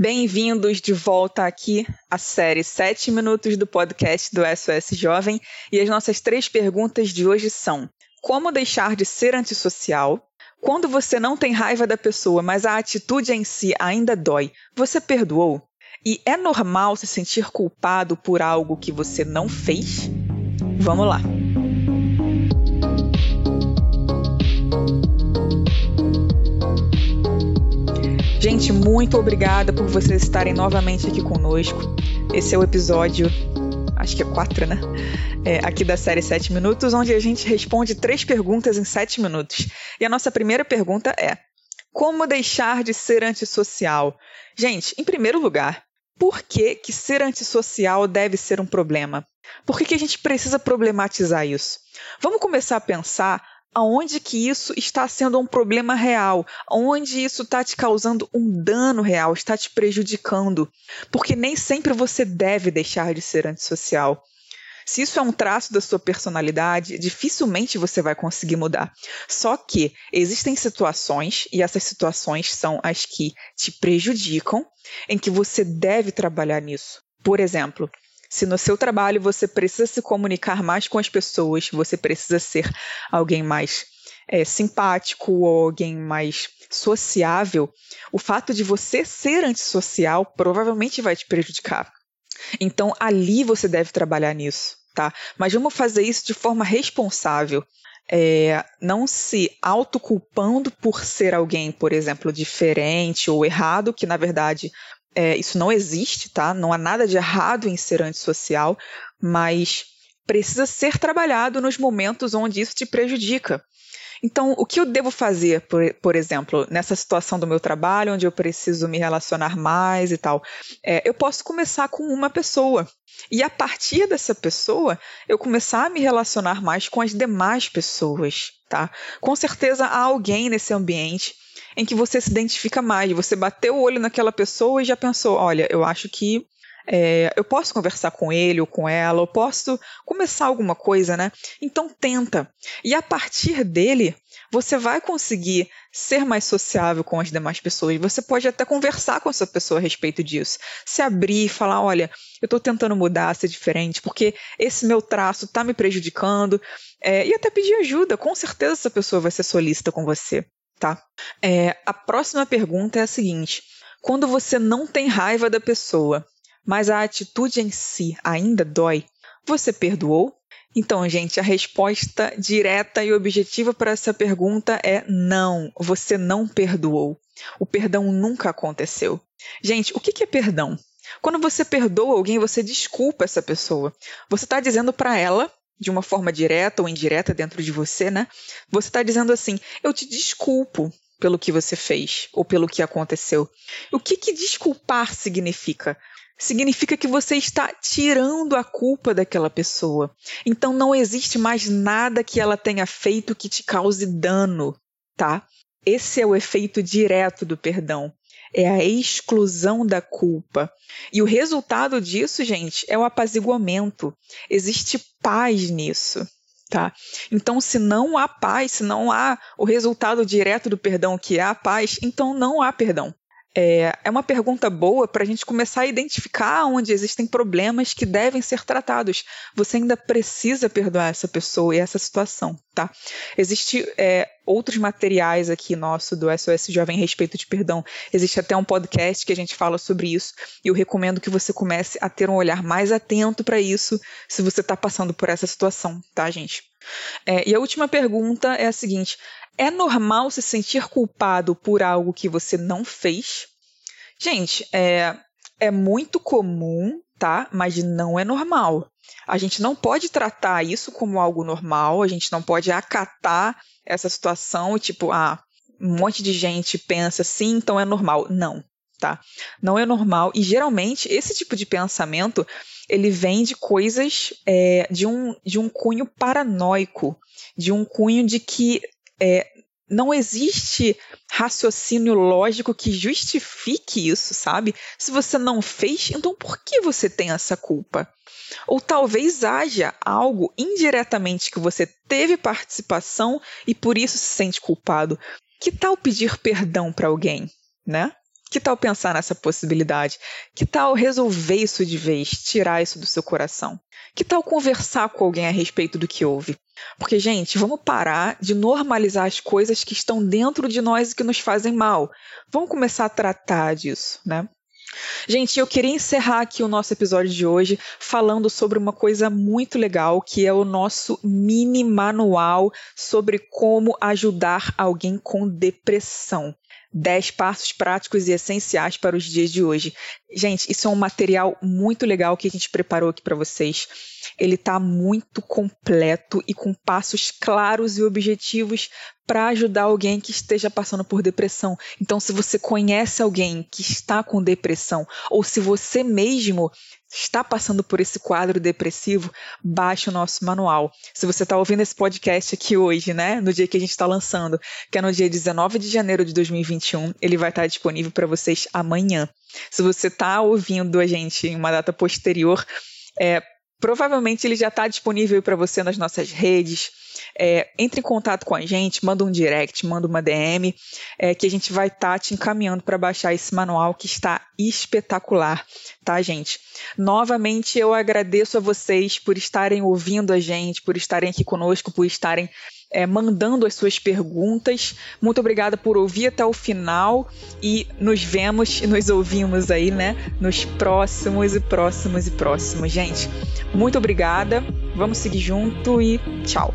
Bem-vindos de volta aqui à série 7 minutos do podcast do SOS Jovem e as nossas três perguntas de hoje são: Como deixar de ser antissocial? Quando você não tem raiva da pessoa, mas a atitude em si ainda dói, você perdoou? E é normal se sentir culpado por algo que você não fez? Vamos lá! Gente, muito obrigada por vocês estarem novamente aqui conosco. Esse é o episódio, acho que é 4, né? É, aqui da série 7 Minutos, onde a gente responde três perguntas em 7 minutos. E a nossa primeira pergunta é: Como deixar de ser antissocial? Gente, em primeiro lugar, por que, que ser antissocial deve ser um problema? Por que, que a gente precisa problematizar isso? Vamos começar a pensar aonde que isso está sendo um problema real, onde isso está te causando um dano real, está te prejudicando, porque nem sempre você deve deixar de ser antissocial. Se isso é um traço da sua personalidade, dificilmente você vai conseguir mudar. Só que existem situações, e essas situações são as que te prejudicam, em que você deve trabalhar nisso. Por exemplo, se no seu trabalho você precisa se comunicar mais com as pessoas, você precisa ser alguém mais é, simpático ou alguém mais sociável, o fato de você ser antissocial provavelmente vai te prejudicar. Então, ali você deve trabalhar nisso, tá? Mas vamos fazer isso de forma responsável. É, não se autoculpando por ser alguém, por exemplo, diferente ou errado, que na verdade é, isso não existe, tá? Não há nada de errado em ser antissocial, mas precisa ser trabalhado nos momentos onde isso te prejudica. Então, o que eu devo fazer, por, por exemplo, nessa situação do meu trabalho, onde eu preciso me relacionar mais e tal? É, eu posso começar com uma pessoa. E a partir dessa pessoa, eu começar a me relacionar mais com as demais pessoas, tá? Com certeza há alguém nesse ambiente em que você se identifica mais. Você bateu o olho naquela pessoa e já pensou: olha, eu acho que é, eu posso conversar com ele ou com ela, eu posso começar alguma coisa, né? Então tenta. E a partir dele, você vai conseguir ser mais sociável com as demais pessoas. Você pode até conversar com essa pessoa a respeito disso. Se abrir e falar: olha, eu estou tentando mudar, ser diferente, porque esse meu traço está me prejudicando. É, e até pedir ajuda. Com certeza essa pessoa vai ser solícita com você tá? É, a próxima pergunta é a seguinte: quando você não tem raiva da pessoa, mas a atitude em si ainda dói, você perdoou? Então, gente, a resposta direta e objetiva para essa pergunta é não, você não perdoou. O perdão nunca aconteceu. Gente, o que é perdão? Quando você perdoa alguém, você desculpa essa pessoa. Você está dizendo para ela de uma forma direta ou indireta dentro de você, né? Você está dizendo assim: eu te desculpo pelo que você fez ou pelo que aconteceu. O que, que desculpar significa? Significa que você está tirando a culpa daquela pessoa. Então não existe mais nada que ela tenha feito que te cause dano, tá? Esse é o efeito direto do perdão é a exclusão da culpa. E o resultado disso, gente, é o apaziguamento. Existe paz nisso. Tá? Então, se não há paz, se não há o resultado direto do perdão, que é a paz, então não há perdão. É, é uma pergunta boa para a gente começar a identificar onde existem problemas que devem ser tratados. Você ainda precisa perdoar essa pessoa e essa situação, tá? Existem é, outros materiais aqui nosso do SOS Jovem respeito de perdão. Existe até um podcast que a gente fala sobre isso e eu recomendo que você comece a ter um olhar mais atento para isso se você está passando por essa situação, tá, gente? É, e a última pergunta é a seguinte: é normal se sentir culpado por algo que você não fez? Gente, é, é muito comum, tá? Mas não é normal. A gente não pode tratar isso como algo normal, a gente não pode acatar essa situação, tipo, ah, um monte de gente pensa assim, então é normal. Não, tá? Não é normal. E geralmente esse tipo de pensamento ele vem de coisas é, de, um, de um cunho paranoico, de um cunho de que é, não existe raciocínio lógico que justifique isso, sabe? Se você não fez, então por que você tem essa culpa? Ou talvez haja algo indiretamente que você teve participação e por isso se sente culpado. Que tal pedir perdão para alguém, né? Que tal pensar nessa possibilidade? Que tal resolver isso de vez, tirar isso do seu coração? Que tal conversar com alguém a respeito do que houve? Porque, gente, vamos parar de normalizar as coisas que estão dentro de nós e que nos fazem mal. Vamos começar a tratar disso, né? Gente, eu queria encerrar aqui o nosso episódio de hoje falando sobre uma coisa muito legal, que é o nosso mini manual sobre como ajudar alguém com depressão. 10 passos práticos e essenciais para os dias de hoje. Gente, isso é um material muito legal que a gente preparou aqui para vocês. Ele está muito completo e com passos claros e objetivos para ajudar alguém que esteja passando por depressão. Então, se você conhece alguém que está com depressão, ou se você mesmo está passando por esse quadro depressivo, baixe o nosso manual. Se você está ouvindo esse podcast aqui hoje, né, no dia que a gente está lançando, que é no dia 19 de janeiro de 2021, ele vai estar disponível para vocês amanhã. Se você está ouvindo a gente em uma data posterior, é, provavelmente ele já está disponível para você nas nossas redes, é, entre em contato com a gente, manda um direct, manda uma DM, é, que a gente vai estar tá te encaminhando para baixar esse manual que está espetacular, tá, gente? Novamente, eu agradeço a vocês por estarem ouvindo a gente, por estarem aqui conosco, por estarem é, mandando as suas perguntas. Muito obrigada por ouvir até o final e nos vemos e nos ouvimos aí, né? Nos próximos e próximos e próximos. Gente, muito obrigada. Vamos seguir junto e tchau.